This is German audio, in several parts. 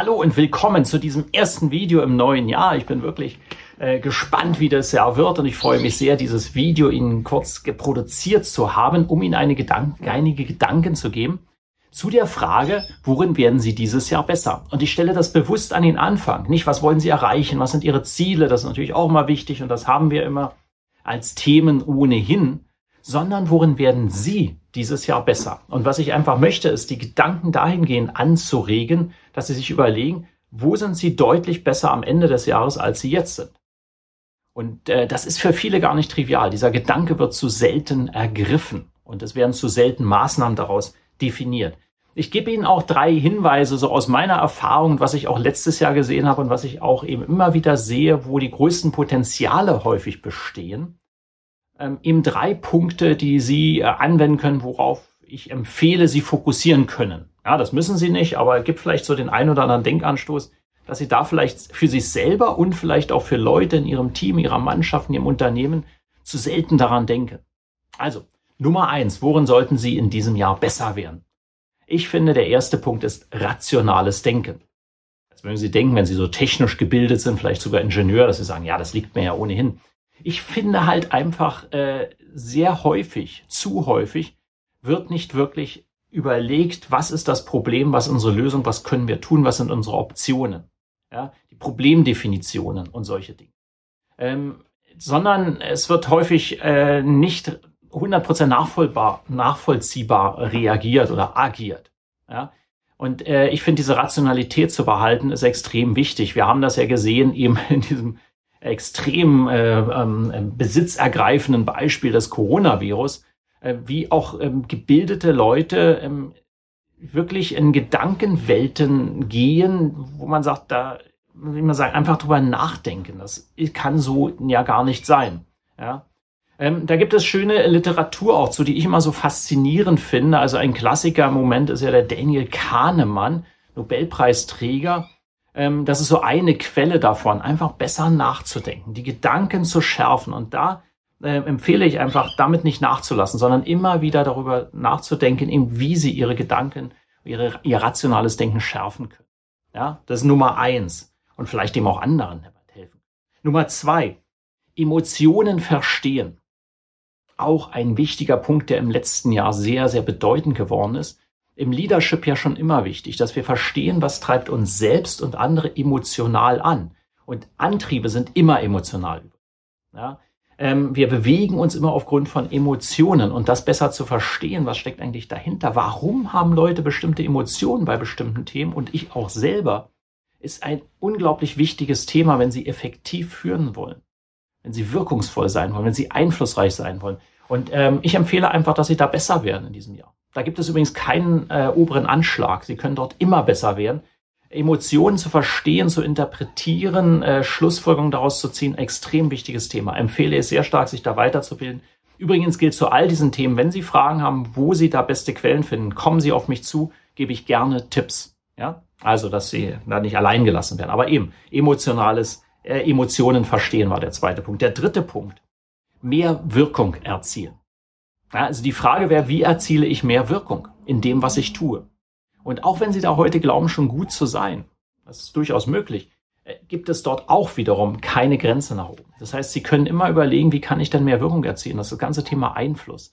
Hallo und willkommen zu diesem ersten Video im neuen Jahr. Ich bin wirklich äh, gespannt, wie das Jahr wird und ich freue mich sehr, dieses Video Ihnen kurz produziert zu haben, um Ihnen eine Gedank einige Gedanken zu geben zu der Frage, worin werden Sie dieses Jahr besser? Und ich stelle das bewusst an den Anfang. Nicht, was wollen Sie erreichen? Was sind Ihre Ziele? Das ist natürlich auch mal wichtig und das haben wir immer als Themen ohnehin sondern worin werden Sie dieses Jahr besser? Und was ich einfach möchte, ist die Gedanken dahingehend anzuregen, dass Sie sich überlegen, wo sind Sie deutlich besser am Ende des Jahres, als Sie jetzt sind? Und äh, das ist für viele gar nicht trivial. Dieser Gedanke wird zu selten ergriffen und es werden zu selten Maßnahmen daraus definiert. Ich gebe Ihnen auch drei Hinweise so aus meiner Erfahrung, was ich auch letztes Jahr gesehen habe und was ich auch eben immer wieder sehe, wo die größten Potenziale häufig bestehen ähm, eben drei Punkte, die Sie äh, anwenden können, worauf ich empfehle, Sie fokussieren können. Ja, das müssen Sie nicht, aber gibt vielleicht so den einen oder anderen Denkanstoß, dass Sie da vielleicht für sich selber und vielleicht auch für Leute in Ihrem Team, Ihrer Mannschaft, in Ihrem Unternehmen zu selten daran denken. Also, Nummer eins, worin sollten Sie in diesem Jahr besser werden? Ich finde, der erste Punkt ist rationales Denken. Jetzt mögen Sie denken, wenn Sie so technisch gebildet sind, vielleicht sogar Ingenieur, dass Sie sagen, ja, das liegt mir ja ohnehin ich finde halt einfach äh, sehr häufig, zu häufig, wird nicht wirklich überlegt, was ist das Problem, was unsere Lösung, was können wir tun, was sind unsere Optionen, ja, die Problemdefinitionen und solche Dinge. Ähm, sondern es wird häufig äh, nicht 100% nachvollbar, nachvollziehbar reagiert oder agiert. Ja? Und äh, ich finde, diese Rationalität zu behalten, ist extrem wichtig. Wir haben das ja gesehen eben in diesem extrem äh, ähm, besitzergreifenden Beispiel des Coronavirus, äh, wie auch ähm, gebildete Leute ähm, wirklich in Gedankenwelten gehen, wo man sagt, da, wie man sagt, einfach drüber nachdenken. Das kann so ja gar nicht sein. Ja. Ähm, da gibt es schöne Literatur auch zu, die ich immer so faszinierend finde. Also ein Klassiker im Moment ist ja der Daniel Kahnemann, Nobelpreisträger ähm, das ist so eine Quelle davon, einfach besser nachzudenken, die Gedanken zu schärfen. Und da äh, empfehle ich einfach, damit nicht nachzulassen, sondern immer wieder darüber nachzudenken, eben wie sie ihre Gedanken, ihre, ihr rationales Denken schärfen können. Ja, das ist Nummer eins. Und vielleicht dem auch anderen helfen. Nummer zwei, Emotionen verstehen. Auch ein wichtiger Punkt, der im letzten Jahr sehr, sehr bedeutend geworden ist im Leadership ja schon immer wichtig, dass wir verstehen, was treibt uns selbst und andere emotional an. Und Antriebe sind immer emotional. Ja? Ähm, wir bewegen uns immer aufgrund von Emotionen und das besser zu verstehen, was steckt eigentlich dahinter. Warum haben Leute bestimmte Emotionen bei bestimmten Themen und ich auch selber, ist ein unglaublich wichtiges Thema, wenn Sie effektiv führen wollen, wenn Sie wirkungsvoll sein wollen, wenn Sie einflussreich sein wollen. Und ähm, ich empfehle einfach, dass Sie da besser werden in diesem Jahr. Da gibt es übrigens keinen äh, oberen Anschlag. Sie können dort immer besser werden. Emotionen zu verstehen, zu interpretieren, äh, Schlussfolgerungen daraus zu ziehen, extrem wichtiges Thema. Empfehle es sehr stark, sich da weiterzubilden. Übrigens gilt zu all diesen Themen, wenn Sie Fragen haben, wo Sie da beste Quellen finden, kommen Sie auf mich zu, gebe ich gerne Tipps. Ja, also, dass Sie da nicht allein gelassen werden. Aber eben, emotionales, äh, Emotionen verstehen war der zweite Punkt. Der dritte Punkt, mehr Wirkung erzielen. Also die Frage wäre, wie erziele ich mehr Wirkung in dem, was ich tue? Und auch wenn Sie da heute glauben, schon gut zu sein, das ist durchaus möglich, äh, gibt es dort auch wiederum keine Grenze nach oben. Das heißt, Sie können immer überlegen, wie kann ich denn mehr Wirkung erzielen? Das ist das ganze Thema Einfluss.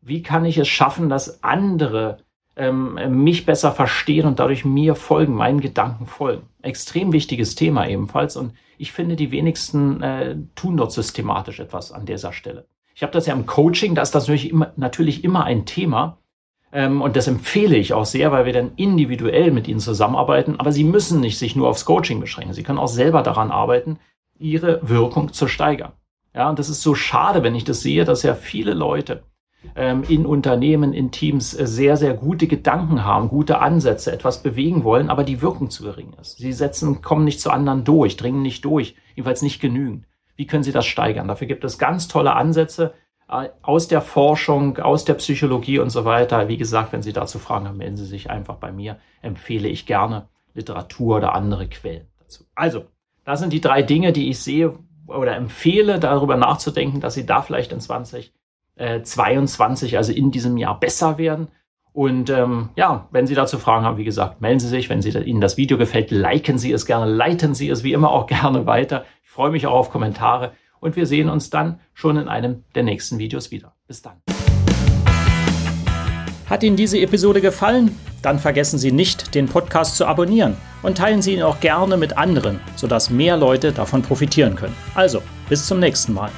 Wie kann ich es schaffen, dass andere ähm, mich besser verstehen und dadurch mir folgen, meinen Gedanken folgen? Extrem wichtiges Thema ebenfalls. Und ich finde, die wenigsten äh, tun dort systematisch etwas an dieser Stelle. Ich habe das ja im Coaching, da ist das natürlich immer, natürlich immer ein Thema. Ähm, und das empfehle ich auch sehr, weil wir dann individuell mit Ihnen zusammenarbeiten. Aber Sie müssen nicht sich nur aufs Coaching beschränken. Sie können auch selber daran arbeiten, Ihre Wirkung zu steigern. Ja, und das ist so schade, wenn ich das sehe, dass ja viele Leute ähm, in Unternehmen, in Teams äh, sehr, sehr gute Gedanken haben, gute Ansätze, etwas bewegen wollen, aber die Wirkung zu gering ist. Sie setzen, kommen nicht zu anderen durch, dringen nicht durch, jedenfalls nicht genügend. Wie können Sie das steigern? Dafür gibt es ganz tolle Ansätze äh, aus der Forschung, aus der Psychologie und so weiter. Wie gesagt, wenn Sie dazu Fragen haben, melden Sie sich einfach bei mir. Empfehle ich gerne Literatur oder andere Quellen dazu. Also, das sind die drei Dinge, die ich sehe oder empfehle, darüber nachzudenken, dass Sie da vielleicht in 2022, also in diesem Jahr besser werden. Und ähm, ja, wenn Sie dazu Fragen haben, wie gesagt, melden Sie sich. Wenn Sie, Ihnen das Video gefällt, liken Sie es gerne, leiten Sie es wie immer auch gerne weiter. Ich freue mich auch auf Kommentare und wir sehen uns dann schon in einem der nächsten Videos wieder. Bis dann. Hat Ihnen diese Episode gefallen? Dann vergessen Sie nicht, den Podcast zu abonnieren und teilen Sie ihn auch gerne mit anderen, sodass mehr Leute davon profitieren können. Also, bis zum nächsten Mal.